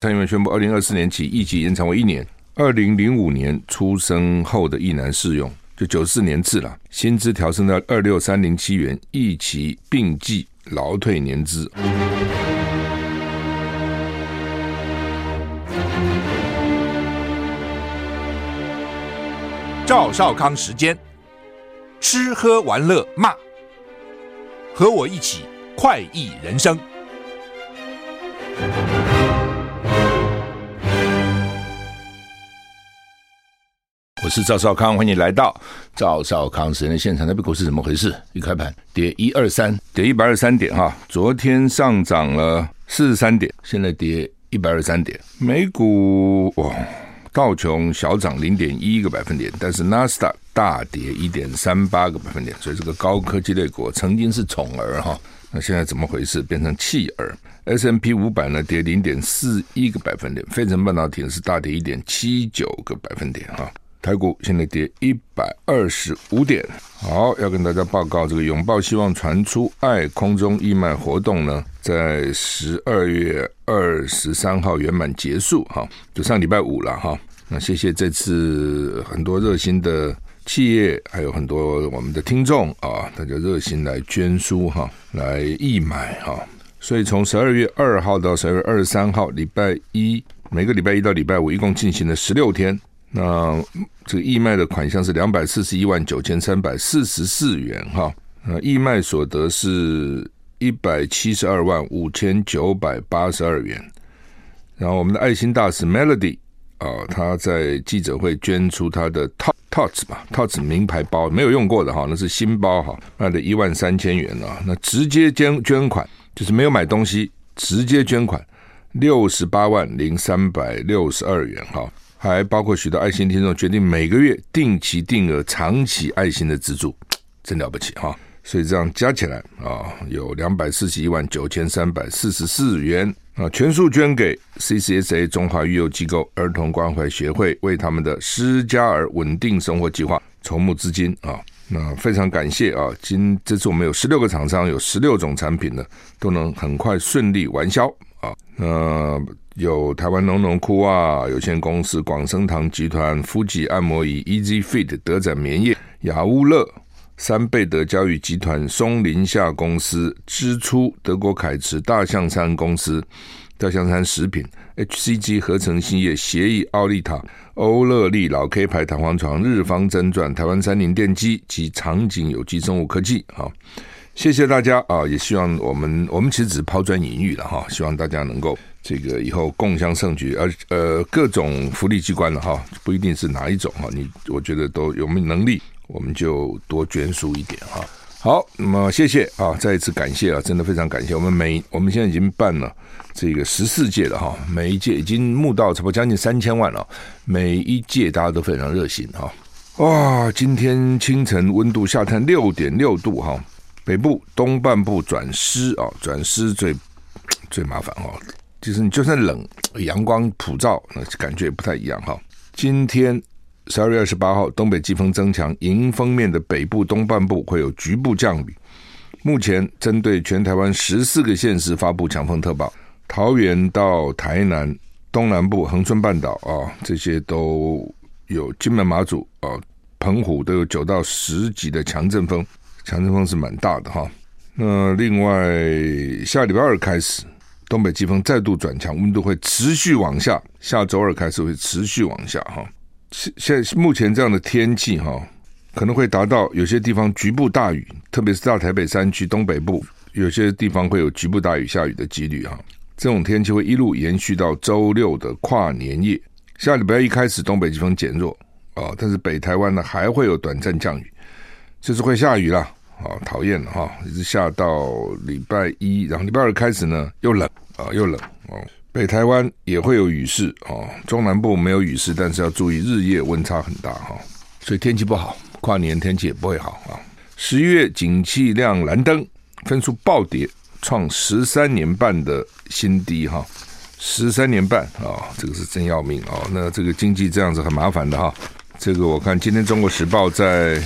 蔡英文宣布，二零二四年起，役期延长为一年。二零零五年出生后的役男适用，就九四年制了，薪资调升到二六三零七元，役期并计劳退年资。赵少康时间，吃喝玩乐骂，和我一起快意人生。是赵少康，欢迎你来到赵少康时间现场。那边股市怎么回事？一开盘跌一二三，跌一百二十三点哈。昨天上涨了四十三点，现在跌一百二十三点。美股哇，道琼小涨零点一个百分点，但是纳斯达大跌一点三八个百分点。所以这个高科技类股曾经是宠儿哈，那现在怎么回事？变成弃儿。S&P 五百呢跌零点四一个百分点，费城半导体是大跌一点七九个百分点哈。台股现在跌一百二十五点。好，要跟大家报告，这个拥抱希望传出爱空中义卖活动呢，在十二月二十三号圆满结束哈，就上礼拜五了哈。那谢谢这次很多热心的企业，还有很多我们的听众啊，大家热心来捐书哈，来义买哈。所以从十二月二号到十二月二十三号，礼拜一，每个礼拜一到礼拜五，一共进行了十六天。那这个义卖的款项是两百四十一万九千三百四十四元哈，那义卖所得是一百七十二万五千九百八十二元。然后我们的爱心大使 Melody 啊，他在记者会捐出他的 Tots 吧 Tots 名牌包，没有用过的哈，那是新包哈，卖了一万三千元啊。那直接捐捐款就是没有买东西，直接捐款六十八万零三百六十二元哈。还包括许多爱心听众决定每个月定期定额长期爱心的资助，真了不起哈！所以这样加起来啊，有两百四十一万九千三百四十四元啊，全数捐给 CCSA 中华育幼机构儿童关怀协会，为他们的失家儿稳定生活计划筹募资金啊。那非常感谢啊！今这次我们有十六个厂商，有十六种产品呢，都能很快顺利完销啊。那有台湾农农裤袜有限公司、广生堂集团、夫吉按摩椅、Easy Fit、德展棉业、雅乌乐、三贝德教育集团、松林下公司、支出德国凯驰、大象山公司、大象山食品、HCG 合成兴业、协议奥利塔、欧乐利、老 K 牌弹簧床、日方真传、台湾三菱电机及长景有机生物科技。好，谢谢大家啊！也希望我们我们其实只是抛砖引玉了哈，希望大家能够。这个以后共享盛举，而呃各种福利机关的哈，不一定是哪一种哈，你我觉得都有没有能力，我们就多捐书一点哈。好，那么谢谢啊，再一次感谢啊，真的非常感谢。我们每我们现在已经办了这个十四届了哈，每一届已经募到差不多将近三千万了，每一届大家都非常热心哈。哇，今天清晨温度下探六点六度哈，北部东半部转湿啊，转湿最最麻烦哈。就是你就算冷，阳光普照，那感觉也不太一样哈。今天十二月二十八号，东北季风增强，迎风面的北部东半部会有局部降雨。目前针对全台湾十四个县市发布强风特报，桃园到台南东南部、恒春半岛啊，这些都有金门、马祖啊、澎湖都有九到十级的强阵风，强阵风是蛮大的哈。那另外下礼拜二开始。东北季风再度转强，温度会持续往下。下周二开始会持续往下哈。现现目前这样的天气哈，可能会达到有些地方局部大雨，特别是大台北山区东北部，有些地方会有局部大雨下雨的几率哈。这种天气会一路延续到周六的跨年夜。下礼拜一开始东北季风减弱啊，但是北台湾呢还会有短暂降雨，就是会下雨了。啊，讨厌了哈，一直下到礼拜一，然后礼拜二开始呢又冷啊，又冷哦。北台湾也会有雨势哦，中南部没有雨势，但是要注意日夜温差很大哈，所以天气不好，跨年天气也不会好啊。十一月景气量蓝灯，分数暴跌，创十三年半的新低哈，十三年半啊，这个是真要命啊。那这个经济这样子很麻烦的哈，这个我看今天《中国时报》在。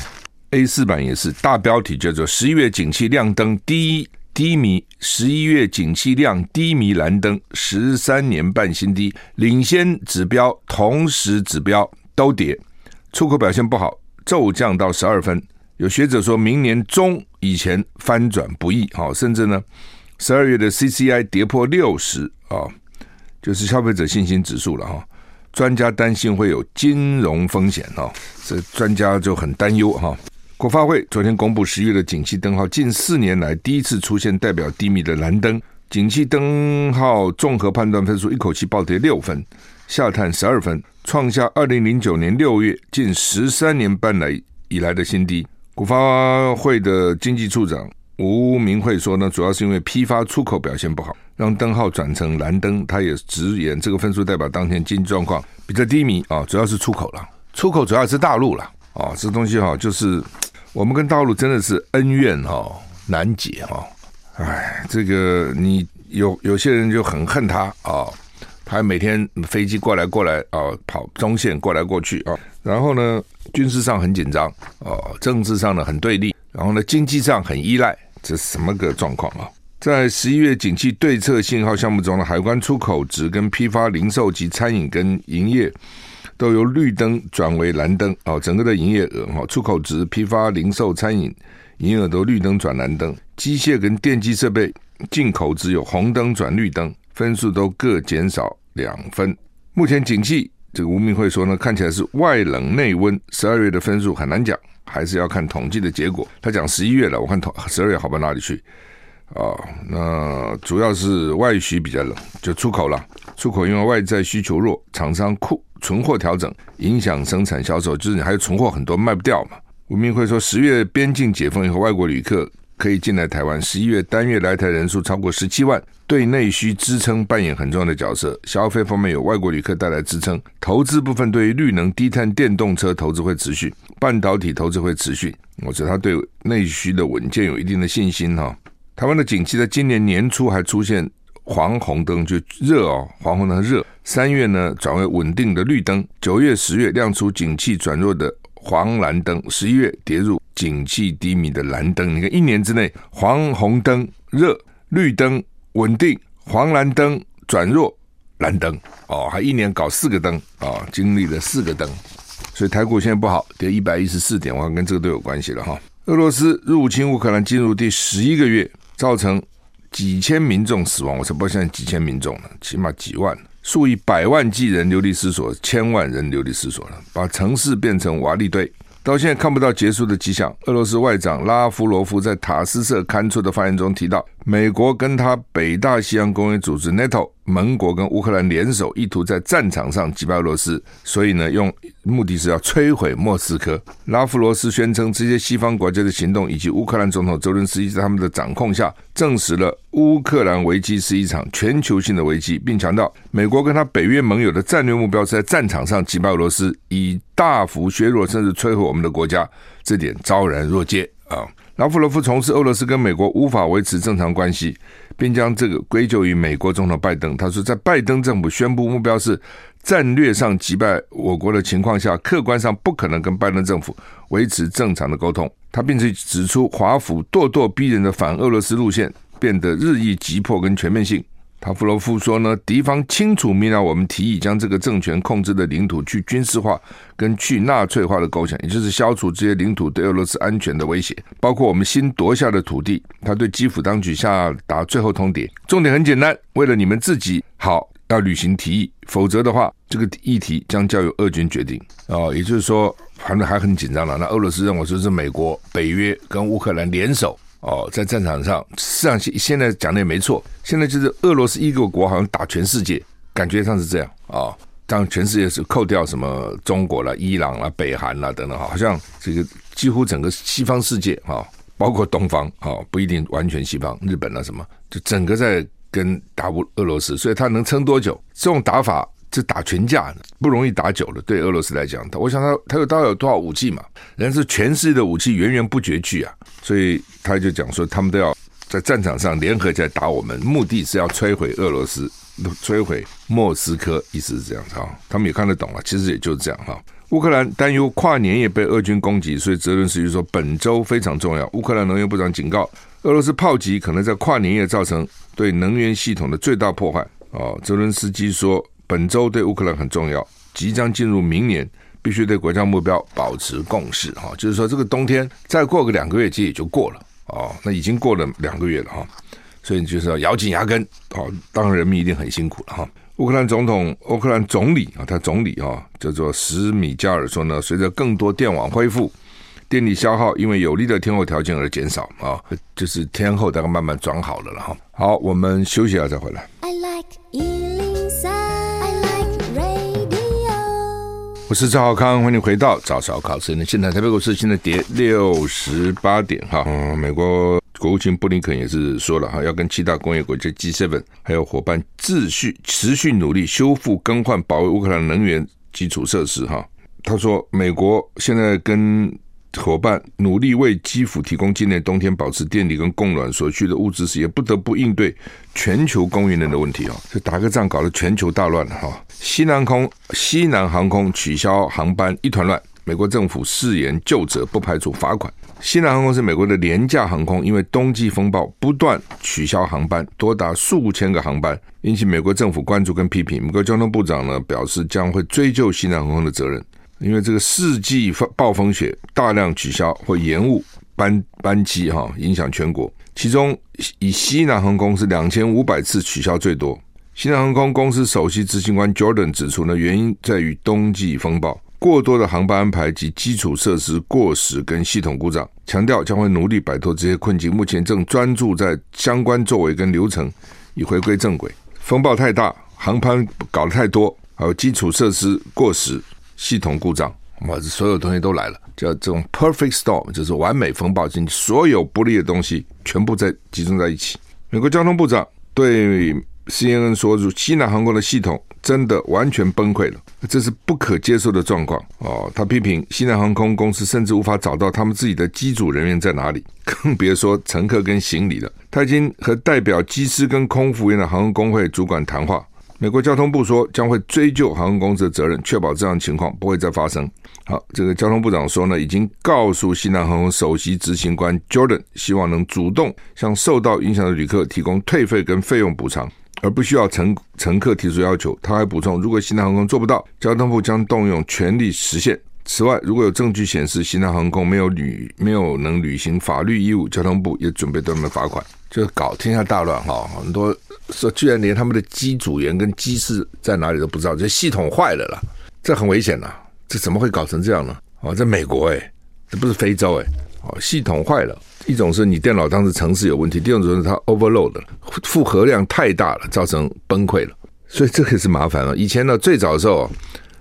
A 四版也是大标题叫做“十一月景气亮灯，第一低迷，十一月景气亮低迷，蓝灯十三年半新低，领先指标同时指标都跌，出口表现不好，骤降到十二分。有学者说明年中以前翻转不易，好，甚至呢，十二月的 CCI 跌破六十啊，就是消费者信心指数了哈。专家担心会有金融风险哈，这专家就很担忧哈。国发会昨天公布十月的景气灯号，近四年来第一次出现代表低迷的蓝灯，景气灯号综合判断分数一口气暴跌六分，下探十二分，创下二零零九年六月近十三年半来以来的新低。国发会的经济处长吴明慧说呢，主要是因为批发出口表现不好，让灯号转成蓝灯。他也直言，这个分数代表当天经济状况比较低迷啊，主要是出口了，出口主要是大陆了啊，这东西哈就是。我们跟大陆真的是恩怨哈、哦、难解哈、哦，哎，这个你有有些人就很恨他啊，他、每天飞机过来过来啊、跑中线过来过去啊、然后呢，军事上很紧张哦，政治上呢很对立，然后呢，经济上很依赖，这是什么个状况啊？在十一月景气对策信号项目中的海关出口值跟批发零售及餐饮跟营业。都由绿灯转为蓝灯哦，整个的营业额哈，出口值、批发、零售、餐饮营业额都绿灯转蓝灯，机械跟电机设备进口只有红灯转绿灯，分数都各减少两分。目前景气，这个吴明慧说呢，看起来是外冷内温，十二月的分数很难讲，还是要看统计的结果。他讲十一月了，我看统十二月好不到哪里去啊、哦？那主要是外需比较冷，就出口了，出口因为外在需求弱，厂商库。存货调整影响生产销售，就是你还有存货很多卖不掉嘛。吴明辉说，十月边境解封以后，外国旅客可以进来台湾。十一月单月来台人数超过十七万，对内需支撑扮演很重要的角色。消费方面有外国旅客带来支撑，投资部分对于绿能、低碳电动车投资会持续，半导体投资会持续。我觉得他对内需的稳健有一定的信心哈。台湾的景气在今年年初还出现。黄红灯就热哦，黄红灯热。三月呢转为稳定的绿灯，九月、十月亮出景气转弱的黄蓝灯，十一月跌入景气低迷的蓝灯。你看一年之内，黄红灯热，绿灯稳定，黄蓝灯转弱，蓝灯哦，还一年搞四个灯啊、哦，经历了四个灯，所以台股现在不好，跌一百一十四点，我看跟这个都有关系了哈。俄罗斯入侵乌克兰进入第十一个月，造成。几千民众死亡，我才不相信几千民众了，起码几万，数以百万计人流离失所，千万人流离失所了，把城市变成瓦砾堆。到现在看不到结束的迹象。俄罗斯外长拉夫罗夫在塔斯社刊出的发言中提到，美国跟他北大西洋公约组织 NATO 盟国跟乌克兰联手，意图在战场上击败俄罗斯，所以呢，用目的是要摧毁莫斯科。拉夫罗斯宣称，这些西方国家的行动以及乌克兰总统泽伦斯基在他们的掌控下，证实了乌克兰危机是一场全球性的危机，并强调，美国跟他北约盟友的战略目标是在战场上击败俄罗斯，以大幅削弱甚至摧毁我们的国家，这点昭然若揭啊！拉夫罗夫从事俄罗斯跟美国无法维持正常关系，并将这个归咎于美国总统拜登。他说，在拜登政府宣布目标是战略上击败我国的情况下，客观上不可能跟拜登政府维持正常的沟通。他并且指出，华府咄咄逼人的反俄罗斯路线变得日益急迫跟全面性。塔夫罗夫说呢，敌方清楚明了我们提议将这个政权控制的领土去军事化跟去纳粹化的构想，也就是消除这些领土对俄罗斯安全的威胁，包括我们新夺下的土地。他对基辅当局下达最后通牒，重点很简单，为了你们自己好，要履行提议，否则的话，这个议题将交由俄军决定。哦，也就是说，反正还很紧张了。那俄罗斯认为说是美国、北约跟乌克兰联手。哦，在战场上，实际上现现在讲的也没错。现在就是俄罗斯一个国好像打全世界，感觉上是这样啊。哦，当全世界是扣掉什么中国啦、伊朗啦、北韩啦等等，好像这个几乎整个西方世界啊，包括东方啊，不一定完全西方，日本啦什么，就整个在跟打俄罗斯，所以他能撑多久？这种打法。这打群架不容易打久了，对俄罗斯来讲，他我想他他有大概有多少武器嘛？人家是全世界的武器源源不绝去啊，所以他就讲说，他们都要在战场上联合起来打我们，目的是要摧毁俄罗斯，摧毁莫斯科，意思是这样子哈。他们也看得懂了，其实也就是这样哈。乌克兰担忧跨年夜被俄军攻击，所以泽伦斯基说本周非常重要。乌克兰能源部长警告，俄罗斯炮击可能在跨年夜造成对能源系统的最大破坏。哦，泽伦斯基说本周对乌克兰很重要，即将进入明年，必须对国家目标保持共识。哈，就是说这个冬天再过个两个月，其实也就过了。哦，那已经过了两个月了哈，所以就是要咬紧牙根。好，当人民一定很辛苦了哈。乌克兰总统、乌克兰总理啊，他总理啊叫做史米加尔说呢，随着更多电网恢复，电力消耗因为有利的天候条件而减少啊，就是天候大概慢慢转好了了哈。好，我们休息一下再回来。I like 我是赵浩康，欢迎回到赵少康时间现在台北股市现在跌六十八点哈，嗯，美国。国务卿布林肯也是说了哈，要跟七大工业国家 G7 还有伙伴继续持续努力修复、更换、保卫乌克兰能源基础设施哈。他说，美国现在跟伙伴努力为基辅提供今年冬天保持电力跟供暖所需的物资时，也不得不应对全球供应链的问题哦。就打个仗搞得全球大乱了哈。西南空西南航空取消航班一团乱，美国政府誓言就责，不排除罚款。西南航空是美国的廉价航空，因为冬季风暴不断取消航班，多达数千个航班，引起美国政府关注跟批评。美国交通部长呢表示将会追究西南航空的责任，因为这个世纪暴风雪大量取消或延误班班机，哈，影响全国。其中以西南航空是两千五百次取消最多。西南航空公司首席执行官 Jordan 指出呢，原因在于冬季风暴。过多的航班安排及基础设施过时跟系统故障，强调将会努力摆脱这些困境。目前正专注在相关作为跟流程，以回归正轨。风暴太大，航班搞得太多，还有基础设施过时、系统故障，哇，这所有东西都来了，叫这种 perfect storm，就是完美风暴，就所有不利的东西全部在集中在一起。美国交通部长对 CNN 说：“入西南航空的系统。”真的完全崩溃了，这是不可接受的状况哦。他批评西南航空公司甚至无法找到他们自己的机组人员在哪里，更别说乘客跟行李了。他已经和代表机师跟空服员的航空工会主管谈话。美国交通部说将会追究航空公司的责任，确保这样情况不会再发生。好，这个交通部长说呢，已经告诉西南航空首席执行官 Jordan，希望能主动向受到影响的旅客提供退费跟费用补偿。而不需要乘乘客提出要求。他还补充，如果西南航空做不到，交通部将动用权力实现。此外，如果有证据显示西南航空没有履没有能履行法律义务，交通部也准备对他们罚款。就搞天下大乱哈，很多说居然连他们的机组员跟机师在哪里都不知道，这系统坏了啦，这很危险呐！这怎么会搞成这样呢？哦，在美国诶，这不是非洲诶，哦，系统坏了。一种是你电脑当时程式有问题，第二种是它 overload 了，负荷量太大了，造成崩溃了，所以这个是麻烦了。以前呢，最早的时候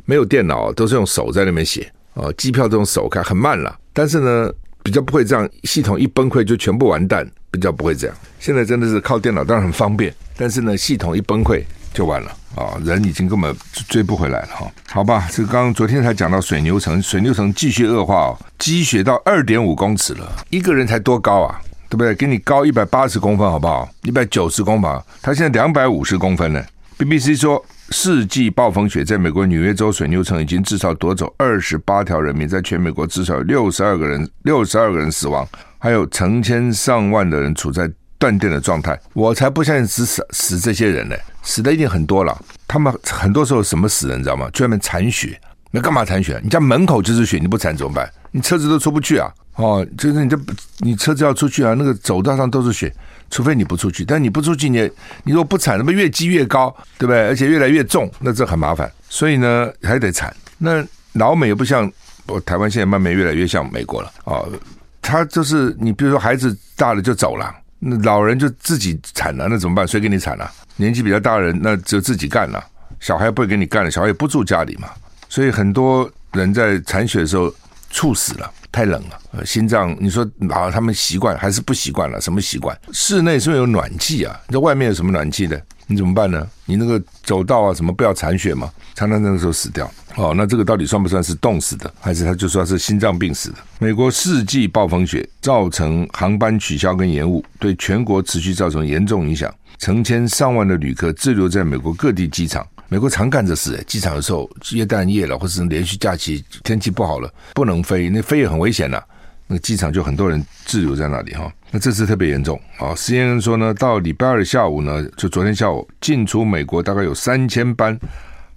没有电脑，都是用手在那边写啊，机票都用手开，很慢了。但是呢，比较不会这样，系统一崩溃就全部完蛋，比较不会这样。现在真的是靠电脑，当然很方便，但是呢，系统一崩溃就完了。啊，人已经根本追不回来了哈。好吧，这刚昨天才讲到水牛城，水牛城继续恶化哦，积雪到二点五公尺了，一个人才多高啊？对不对？给你高一百八十公分好不好？一百九十公分，他现在两百五十公分呢。BBC 说，世纪暴风雪在美国纽约州水牛城已经至少夺走二十八条人命，在全美国至少有六十二个人，六十二个人死亡，还有成千上万的人处在。断电的状态，我才不相信只死死这些人呢，死的一定很多了。他们很多时候什么死人，你知道吗？去外面铲雪，那干嘛铲雪？你家门口就是雪，你不铲怎么办？你车子都出不去啊！哦，就是你这你车子要出去啊，那个走道上都是雪，除非你不出去。但你不出去，你你如果不铲，那么越积越高，对不对？而且越来越重，那这很麻烦。所以呢，还得铲。那老美也不像我台湾，现在慢慢越来越像美国了哦。他就是你，比如说孩子大了就走了。那老人就自己铲了，那怎么办？谁给你铲了？年纪比较大的人，那就自己干了。小孩不会给你干了，小孩也不住家里嘛。所以很多人在铲雪的时候猝死了，太冷了，心脏。你说啊，他们习惯还是不习惯了？什么习惯？室内是不是有暖气啊？你在外面有什么暖气呢？你怎么办呢？你那个走道啊，什么不要铲雪嘛？常常那个时候死掉。哦，那这个到底算不算是冻死的，还是他就算是心脏病死的？美国四季暴风雪造成航班取消跟延误，对全国持续造成严重影响，成千上万的旅客滞留在美国各地机场，美国常干这事，机场有时候耶诞夜了，或是连续假期天气不好了，不能飞，那飞也很危险呐。那机场就很多人滞留在那里哈。那这次特别严重啊！CNN 说呢，到礼拜二下午呢，就昨天下午进出美国大概有三千班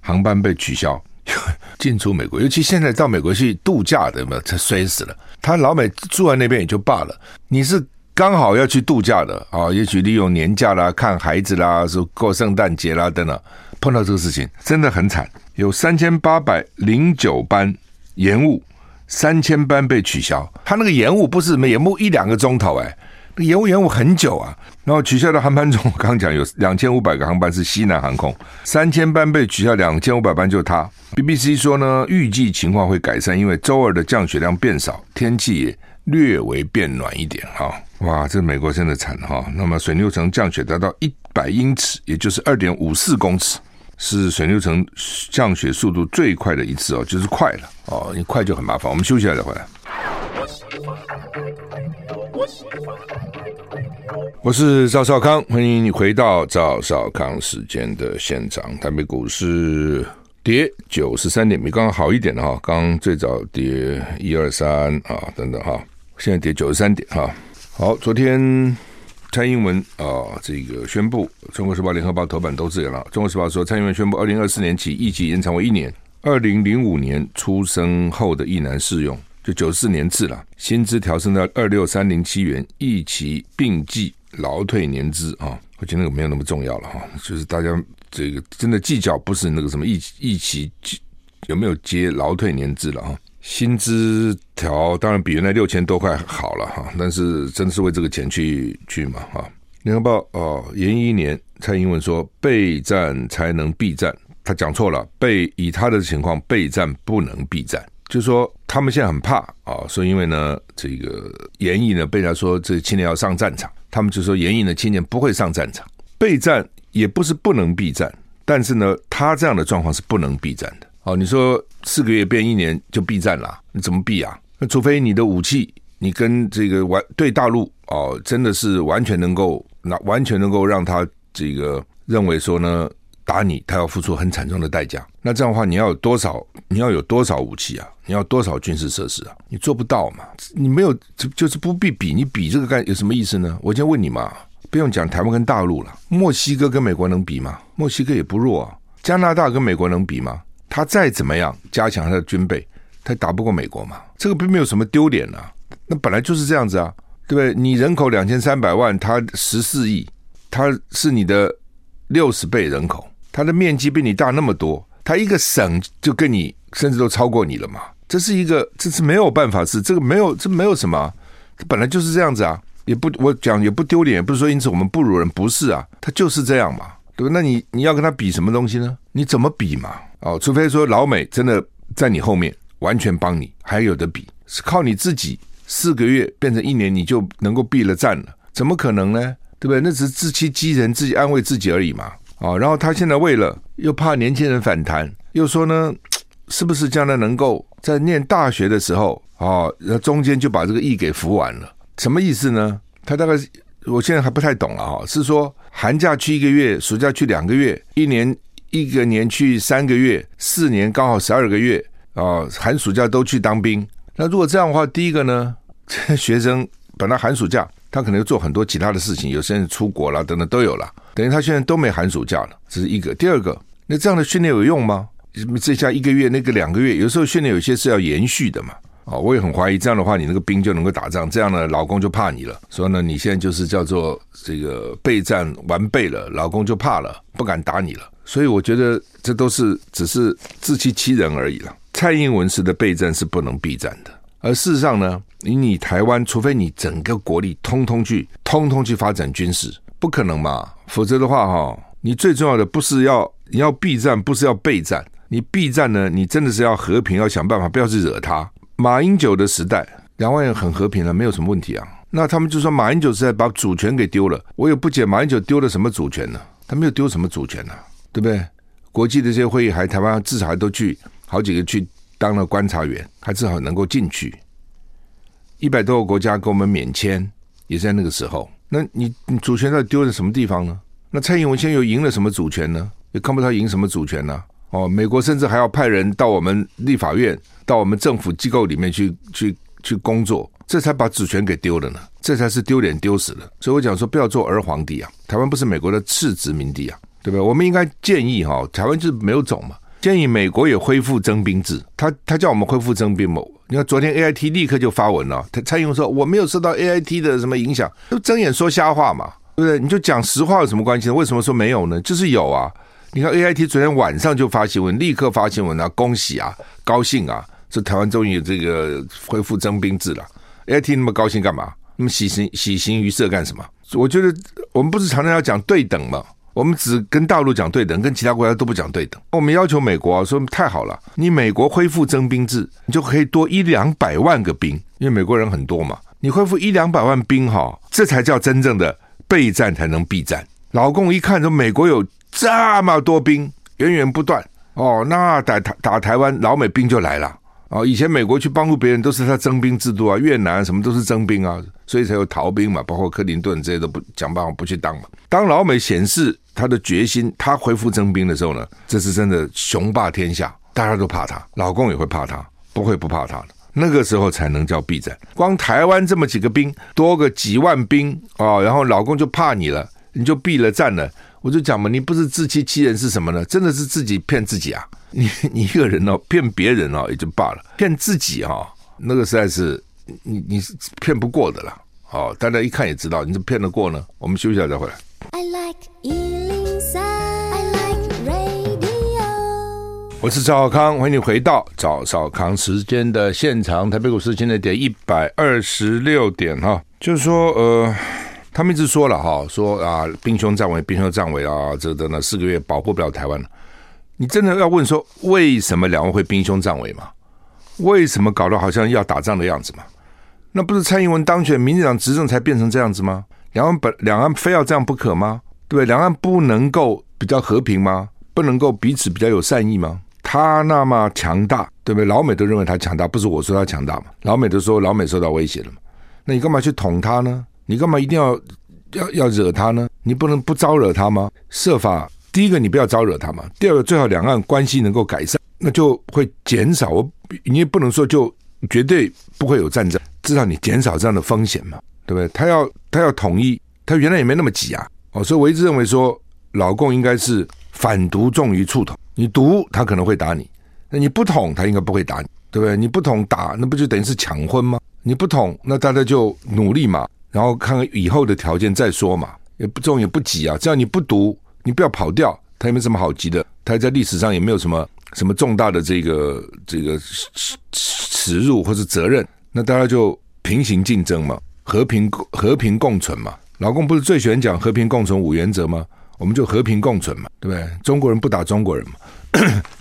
航班被取消。进出美国，尤其现在到美国去度假的嘛，他摔死了。他老美住在那边也就罢了，你是刚好要去度假的啊，也许利用年假啦、看孩子啦、说过圣诞节啦等等，碰到这个事情真的很惨。有三千八百零九班延误，三千班被取消。他那个延误不是延误一两个钟头哎。延误延误很久啊，然后取消的航班中，我刚刚讲有两千五百个航班是西南航空，三千班被取消，两千五百班就是它。BBC 说呢，预计情况会改善，因为周二的降雪量变少，天气也略微变暖一点哈。哇，这美国真的惨哈。那么水牛城降雪达到一百英尺，也就是二点五四公尺，是水牛城降雪速度最快的一次哦，就是快了哦，你快就很麻烦。我们休息一下再回来。我是赵少康，欢迎你回到赵少康时间的现场。台北股市跌九十三点，比刚刚好一点哈。刚最早跌一二三啊，等等哈，现在跌九十三点哈。好，昨天蔡英文啊，这个宣布，《中国时报》、《联合报》头版都这样了。《中国时报》说，蔡英文宣布，二零二四年起，役期延长为一年，二零零五年出生后的役男适用。就九四年制了，薪资调升到二六三零七元，役期并计劳退年资啊，我觉得那个没有那么重要了哈，就是大家这个真的计较不是那个什么役役期有没有接劳退年资了哈，薪资调当然比原来六千多块好了哈，但是真的是为这个钱去去嘛哈。联合报哦，延一年，蔡英文说备战才能避战，他讲错了，备以他的情况备战不能避战。就是说，他们现在很怕啊，说因为呢，这个延役呢被人家说这青年要上战场，他们就说延役呢青年不会上战场，备战也不是不能避战，但是呢，他这样的状况是不能避战的。哦，你说四个月变一年就避战了，你怎么避啊？那除非你的武器，你跟这个完对大陆哦，真的是完全能够那完全能够让他这个认为说呢。打你，他要付出很惨重的代价。那这样的话，你要有多少？你要有多少武器啊？你要多少军事设施啊？你做不到嘛？你没有，就是不必比。你比这个干有什么意思呢？我先问你嘛，不用讲台湾跟大陆了，墨西哥跟美国能比吗？墨西哥也不弱啊。加拿大跟美国能比吗？他再怎么样加强他的军备，他打不过美国嘛？这个并没有什么丢脸啊。那本来就是这样子啊，对不对？你人口两千三百万，他十四亿，他是你的六十倍人口。他的面积比你大那么多，他一个省就跟你甚至都超过你了嘛？这是一个，这是没有办法，是这个没有，这没有什么，它本来就是这样子啊，也不我讲也不丢脸，也不是说因此我们不如人，不是啊，他就是这样嘛，对吧？那你你要跟他比什么东西呢？你怎么比嘛？哦，除非说老美真的在你后面完全帮你，还有的比，是靠你自己四个月变成一年你就能够避了战了，怎么可能呢？对不对？那只是自欺欺人，自己安慰自己而已嘛。啊，然后他现在为了又怕年轻人反弹，又说呢，是不是将来能够在念大学的时候啊，那中间就把这个役给服完了？什么意思呢？他大概我现在还不太懂了哈，是说寒假去一个月，暑假去两个月，一年一个年去三个月，四年刚好十二个月啊，寒暑假都去当兵。那如果这样的话，第一个呢，学生本来寒暑假。他可能做很多其他的事情，有些人出国了，等等都有了。等于他现在都没寒暑假了，这是一个。第二个，那这样的训练有用吗？这下一个月，那个两个月，有时候训练有些是要延续的嘛。啊，我也很怀疑，这样的话，你那个兵就能够打仗，这样呢，老公就怕你了。所以呢，你现在就是叫做这个备战完备了，老公就怕了，不敢打你了。所以我觉得这都是只是自欺欺人而已了。蔡英文式的备战是不能避战的。而事实上呢，你你台湾，除非你整个国力通通去通通去发展军事，不可能嘛。否则的话，哈，你最重要的不是要你要避战，不是要备战。你避战呢，你真的是要和平，要想办法不要去惹他。马英九的时代，两万人很和平了，没有什么问题啊。那他们就说马英九时代把主权给丢了，我也不解马英九丢了什么主权呢？他没有丢什么主权呢，对不对？国际的这些会议还台湾至少还都去好几个去。当了观察员，还至少能够进去。一百多个国家给我们免签，也在那个时候。那你你主权到底丢在什么地方呢？那蔡英文现在又赢了什么主权呢？也看不到赢什么主权呢、哦，美国甚至还要派人到我们立法院、到我们政府机构里面去去去工作，这才把主权给丢了呢。这才是丢脸丢死了。所以我讲说，不要做儿皇帝啊！台湾不是美国的次殖民地啊，对不对？我们应该建议哈，台湾就是没有种嘛，建议美国也恢复征兵制。他他叫我们恢复征兵嘛？你看昨天 A I T 立刻就发文了，他蔡英文说我没有受到 A I T 的什么影响，就睁眼说瞎话嘛，对不对？你就讲实话有什么关系呢？为什么说没有呢？就是有啊。你看 A I T 昨天晚上就发新闻，立刻发新闻啊，恭喜啊，高兴啊，这台湾终于这个恢复征兵制了。A I T 那么高兴干嘛？那么喜形喜形于色干什么？我觉得我们不是常常要讲对等吗？我们只跟大陆讲对等，跟其他国家都不讲对等。我们要求美国啊说太好了，你美国恢复征兵制，你就可以多一两百万个兵，因为美国人很多嘛，你恢复一两百万兵哈，这才叫真正的备战才能避战。老共一看说美国有。这么多兵源源不断哦，那打打打台湾，老美兵就来了哦。以前美国去帮助别人都是他征兵制度啊，越南什么都是征兵啊，所以才有逃兵嘛，包括克林顿这些都不想办法不去当嘛。当老美显示他的决心，他恢复征兵的时候呢，这是真的雄霸天下，大家都怕他，老公也会怕他，不会不怕他的。那个时候才能叫避战。光台湾这么几个兵，多个几万兵哦，然后老公就怕你了，你就避了战了。我就讲嘛，你不是自欺欺人是什么呢？真的是自己骗自己啊！你你一个人哦，骗别人哦也就罢了，骗自己哈、哦，那个实在是你你是骗不过的啦。哦，大家一看也知道，你是骗得过呢。我们休息一下再回来。I like 103, I like radio。我是赵少康，欢迎你回到赵少康时间的现场。台北股市现在跌一百二十六点哈，就是说呃。他们一直说了哈，说啊，兵凶战危，兵凶战危啊，这等等四个月保护不了台湾了。你真的要问说，为什么两岸会兵凶战危吗？为什么搞得好像要打仗的样子吗？那不是蔡英文当选，民进党执政才变成这样子吗？两岸本两岸非要这样不可吗？对不对？两岸不能够比较和平吗？不能够彼此比较有善意吗？他那么强大，对不对？老美都认为他强大，不是我说他强大嘛？老美都说老美受到威胁了嘛？那你干嘛去捅他呢？你干嘛一定要要要惹他呢？你不能不招惹他吗？设法，第一个你不要招惹他嘛。第二个，最好两岸关系能够改善，那就会减少。我你也不能说就绝对不会有战争，至少你减少这样的风险嘛，对不对？他要他要统一，他原来也没那么急啊。哦，所以我一直认为说，老共应该是反独重于促统。你独他可能会打你，那你不统他应该不会打你，对不对？你不统打，那不就等于是抢婚吗？你不统，那大家就努力嘛。然后看看以后的条件再说嘛，也不重也不急啊。只要你不读，你不要跑掉，他也没什么好急的。他在历史上也没有什么什么重大的这个这个耻辱或是责任。那大家就平行竞争嘛，和平和平共存嘛。老共不是最喜欢讲和平共存五原则吗？我们就和平共存嘛，对不对？中国人不打中国人嘛。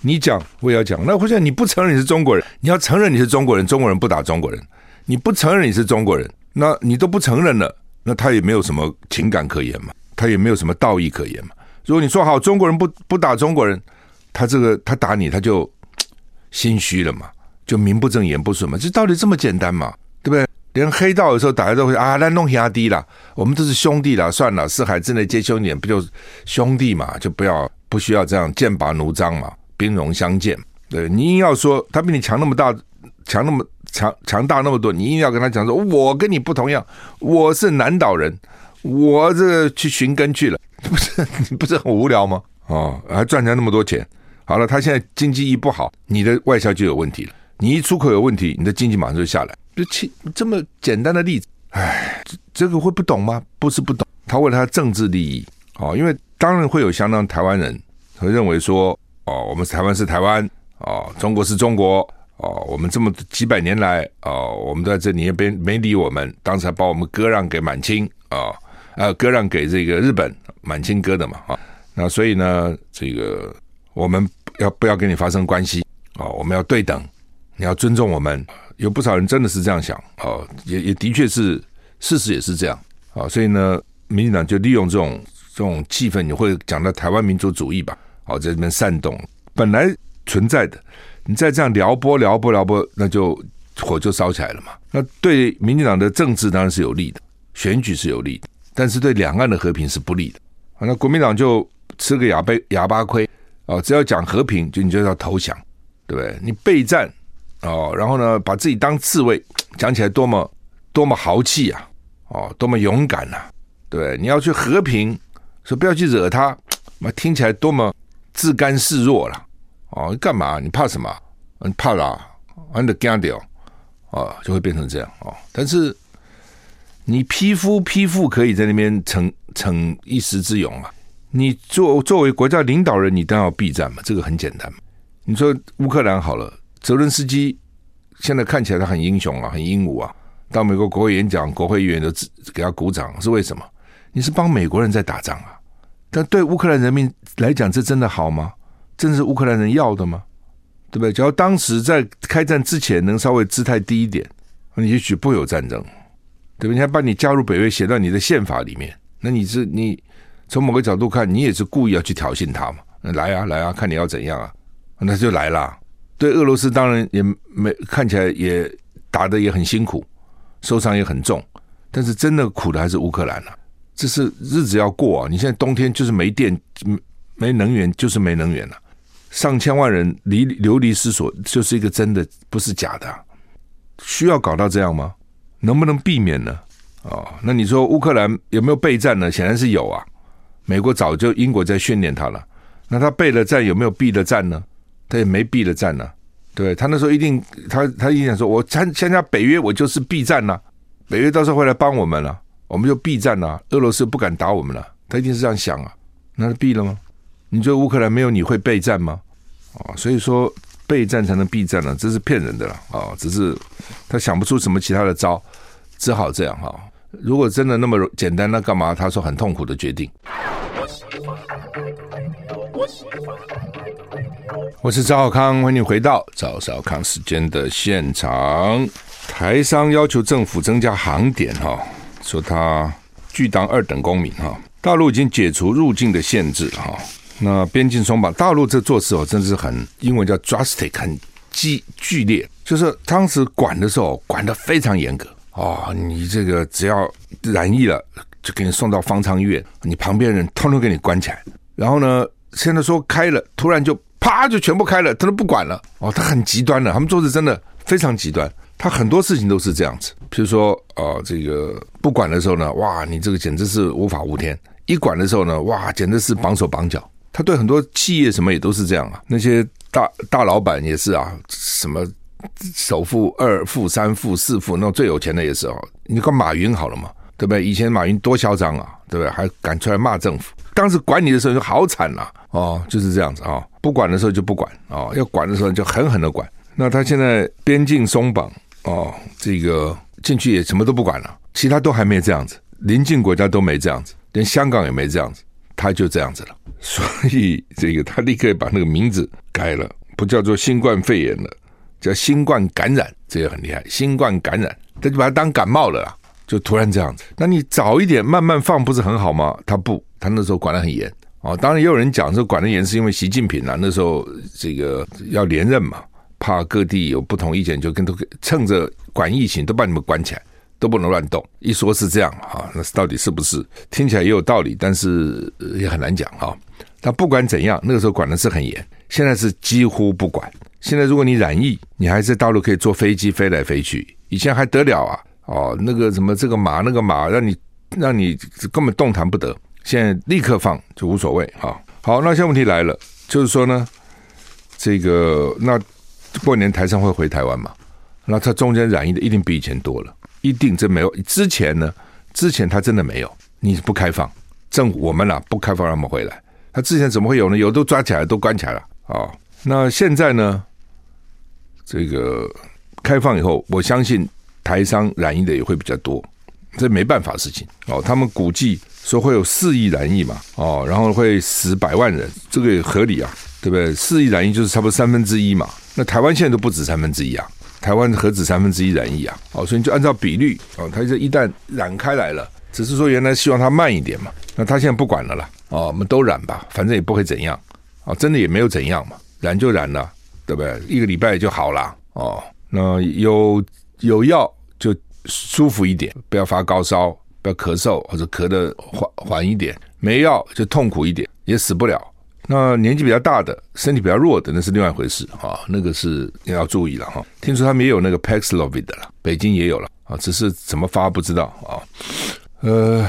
你讲我也要讲。那或者你不承认你是中国人，你要承认你是中国人，中国人不打中国人。你不承认你是中国人。那你都不承认了，那他也没有什么情感可言嘛，他也没有什么道义可言嘛。如果你说好中国人不不打中国人，他这个他打你他就 心虚了嘛，就名不正言不顺嘛，这道理这么简单嘛，对不对？连黑道有时候大家都会啊，来弄压低了，我们都是兄弟了，算了，四海之内皆兄弟，不就兄弟嘛，就不要不需要这样剑拔弩张嘛，兵戎相见。对，你硬要说他比你强那么大，强那么。强强大那么多，你硬要跟他讲说，我跟你不同样，我是南岛人，我这去寻根去了，不是你不是很无聊吗？哦，还赚钱那么多钱，好了，他现在经济一不好，你的外销就有问题了，你一出口有问题，你的经济马上就下来，就这么简单的例子，哎，这这个会不懂吗？不是不懂，他为了他政治利益，哦，因为当然会有相当台湾人会认为说，哦，我们台湾是台湾，哦，中国是中国。哦，我们这么几百年来，哦，我们在这里也没没理我们，当时还把我们割让给满清啊，呃，割让给这个日本，满清割的嘛，啊，那所以呢，这个我们要不要跟你发生关系？哦，我们要对等，你要尊重我们。有不少人真的是这样想，哦，也也的确是事实也是这样，啊，所以呢，民进党就利用这种这种气氛，你会讲到台湾民族主义吧？好，在这边煽动本来存在的。你再这样撩拨撩拨撩拨，那就火就烧起来了嘛。那对民进党的政治当然是有利的，选举是有利的，但是对两岸的和平是不利的。啊那国民党就吃个哑巴哑巴亏哦，只要讲和平，就你就要投降，对不对？你备战哦，然后呢，把自己当刺猬，讲起来多么多么豪气啊！哦，多么勇敢呐、对，你要去和平，说不要去惹他，那听起来多么自甘示弱了。哦，你干嘛？你怕什么？你怕啦，你的干掉，哦，就会变成这样哦。但是你匹夫匹妇可以在那边逞逞一时之勇嘛？你作作为国家领导人，你当然要避战嘛，这个很简单嘛。你说乌克兰好了，泽伦斯基现在看起来他很英雄啊，很英武啊。到美国国会演讲，国会议员都给他鼓掌，是为什么？你是帮美国人在打仗啊？但对乌克兰人民来讲，这真的好吗？真是乌克兰人要的吗？对不对？只要当时在开战之前能稍微姿态低一点，你也许不会有战争，对不对？你还把你加入北约写到你的宪法里面，那你是你从某个角度看，你也是故意要去挑衅他嘛？来啊来啊，看你要怎样啊？那就来了。对俄罗斯当然也没看起来也打得也很辛苦。受伤也很重，但是真的苦的还是乌克兰啊！这是日子要过啊！你现在冬天就是没电、没能源，就是没能源了、上千万人离流离失所，就是一个真的，不是假的、需要搞到这样吗？能不能避免呢？哦，那你说乌克兰有没有备战呢？显然是有啊。美国早就英国在训练他了，那他备了战有没有避了战呢？他也没避了战呢、对他那时候一定，他他一定想说，我参参加北约，我就是避战呐。北约到时候会来帮我们了，我们就避战呐。俄罗斯不敢打我们了，他一定是这样想啊。那是避了吗？你觉得乌克兰没有你会备战吗？啊，所以说备战才能避战呢，这是骗人的了啊。只是他想不出什么其他的招，只好这样哈。如果真的那么简单，那干嘛他说很痛苦的决定？我是赵少康，欢迎回到赵少康时间的现场。台商要求政府增加航点，哈，说他拒当二等公民，哈。大陆已经解除入境的限制，哈。那边境松绑，大陆这做事哦，真的是很英文叫 drastic，很激剧烈，就是当时管的时候管得非常严格哦。你这个只要染疫了，就给你送到方舱医院，你旁边人通通给你关起来。然后呢，现在说开了，突然就。啪就全部开了，他都不管了哦，他很极端的，他们做事真的非常极端，他很多事情都是这样子。比如说，哦，这个不管的时候呢，哇，你这个简直是无法无天；一管的时候呢，哇，简直是绑手绑脚。他对很多企业什么也都是这样啊，那些大大老板也是啊，什么首富、二富、三富、四富，那最有钱的也是哦。你看马云好了嘛，对不对？以前马云多嚣张啊，对不对？还敢出来骂政府。当时管你的时候就好惨了哦，就是这样子啊、不管的时候就不管哦，要管的时候就狠狠的管。那他现在边境松绑哦，这个进去也什么都不管了，其他都还没这样子，邻近国家都没这样子，连香港也没这样子，他就这样子了。所以这个他立刻把那个名字改了，不叫做新冠肺炎了，叫新冠感染，这也很厉害。新冠感染，他就把它当感冒了啦，就突然这样子。那你早一点慢慢放不是很好吗？他不。他那时候管得很严哦，当然也有人讲说管得严是因为习近平啊，那时候这个要连任嘛，怕各地有不同意见，就跟都趁着管疫情都把你们关起来，都不能乱动。一说是这样啊，那到底是不是？听起来也有道理，但是也很难讲啊。但不管怎样，那个时候管的是很严，现在是几乎不管。现在如果你染疫，你还在大陆可以坐飞机飞来飞去，以前还得了啊？哦，那个什么这个马那个马，让你让你根本动弹不得。现在立刻放就无所谓啊！好，那现在问题来了，就是说呢，这个那过年台商会回台湾嘛？那他中间染疫的一定比以前多了，一定真没有。之前呢，之前他真的没有，你不开放，政府我们呐不开放他们回来，他之前怎么会有呢？有都抓起来，都关起来了啊！那现在呢，这个开放以后，我相信台商染疫的也会比较多，这没办法事情哦。他们估计。说会有四亿染疫嘛，哦，然后会死百万人，这个也合理啊，对不对？四亿染疫就是差不多三分之一嘛。那台湾现在都不止三分之一啊，台湾何止三分之一染疫啊？哦，所以你就按照比率哦，它这一旦染开来了，只是说原来希望它慢一点嘛，那他现在不管了啦，哦，我们都染吧，反正也不会怎样，哦，真的也没有怎样嘛，染就染了，对不对？一个礼拜就好了，哦，那有有药就舒服一点，不要发高烧。不要咳嗽或者咳得缓缓一点，没药就痛苦一点，也死不了。那年纪比较大的、身体比较弱的，那是另外一回事啊，那个是你要注意了哈。听说他们也有那个 Paxlovid 的了，北京也有了啊，只是怎么发不知道啊。呃，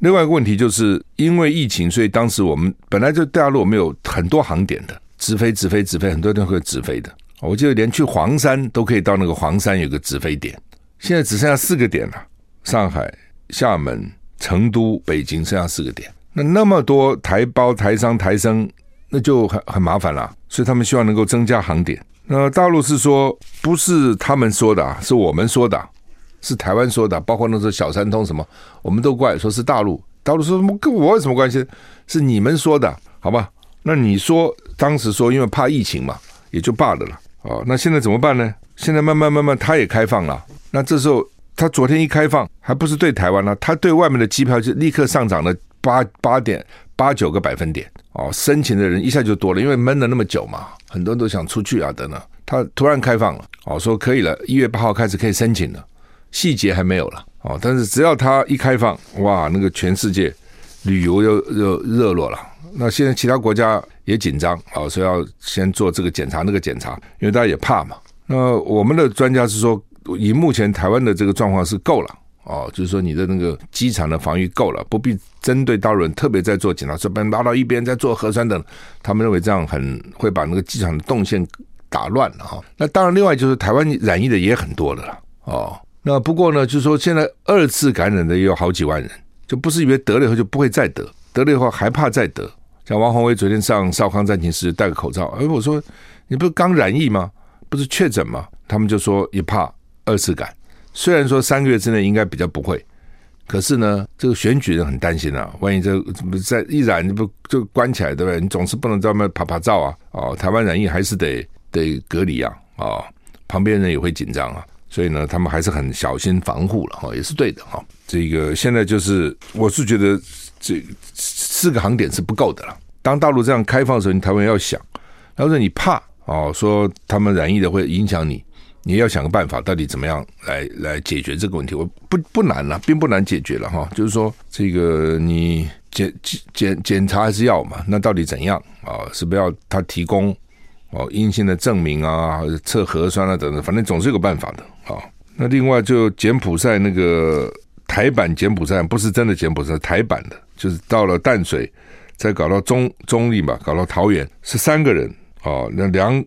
另外一个问题就是因为疫情，所以当时我们本来就大陆我们有很多航点的，直飞、直飞、直飞，很多地方会直飞的。我记得连去黄山都可以到那个黄山有个直飞点，现在只剩下四个点了：上海、厦门、成都、北京，剩下四个点。那那么多台胞、台商、台生，那就很很麻烦了。所以他们希望能够增加航点。那大陆是说，不是他们说的啊，是我们说的，是台湾说的。包括那时候小三通什么，我们都怪说是大陆。大陆说什么跟我有什么关系？是你们说的，好吧？那你说当时说因为怕疫情嘛，也就罢了了。哦，那现在怎么办呢？现在慢慢慢慢，它也开放了。那这时候，他昨天一开放，还不是对台湾呢？他对外面的机票就立刻上涨了。八八点八九个百分点哦，申请的人一下就多了，因为闷了那么久嘛，很多人都想出去啊等等。他突然开放了哦，说可以了，一月八号开始可以申请了，细节还没有了哦。但是只要他一开放，哇，那个全世界旅游又又热络了。那现在其他国家也紧张哦，说要先做这个检查那个检查，因为大家也怕嘛。那我们的专家是说，以目前台湾的这个状况是够了。哦，就是说你的那个机场的防御够了，不必针对大陆人特别在做检查，这边拉到一边在做核酸等，他们认为这样很会把那个机场的动线打乱了哈。那当然，另外就是台湾染疫的也很多了啦。哦。那不过呢，就是说现在二次感染的也有好几万人，就不是以为得了以后就不会再得，得了以后还怕再得。像王宏威昨天上少康战情室戴个口罩，哎，我说你不是刚染疫吗？不是确诊吗？他们就说也怕二次感。虽然说三个月之内应该比较不会，可是呢，这个选举人很担心啊，万一这在一染不就关起来对不对？你总是不能在外面拍拍照啊，哦，台湾染疫还是得得隔离啊，哦，旁边人也会紧张啊，所以呢，他们还是很小心防护了哈，也是对的哈。这个现在就是，我是觉得这四个航点是不够的了。当大陆这样开放的时候，你台湾要想，要是你怕哦，说他们染疫的会影响你。你要想个办法，到底怎么样来来解决这个问题？我不不难了，并不难解决了哈。就是说，这个你检检检检查还是要嘛？那到底怎样啊？是不是要他提供哦阴性的证明啊，测核酸啊等等，反正总是有个办法的啊。那另外就柬埔寨那个台版柬埔寨，不是真的柬埔寨，台版的，就是到了淡水，再搞到中中立嘛，搞到桃园，是三个人哦，那两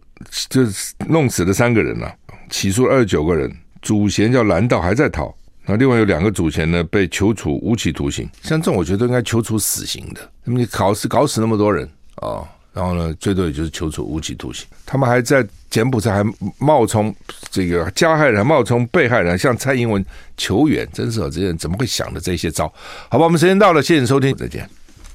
就是弄死了三个人了。起诉二十九个人，主嫌叫蓝道还在逃，那另外有两个主嫌呢被求处无期徒刑。像这种我觉得应该求处死刑的，那么你搞死搞死那么多人啊、然后呢最多也就是求处无期徒刑。他们还在柬埔寨还冒充这个加害人，冒充被害人向蔡英文求援，真是啊，这些人怎么会想的这些招？好吧，我们时间到了，谢谢收听，再见。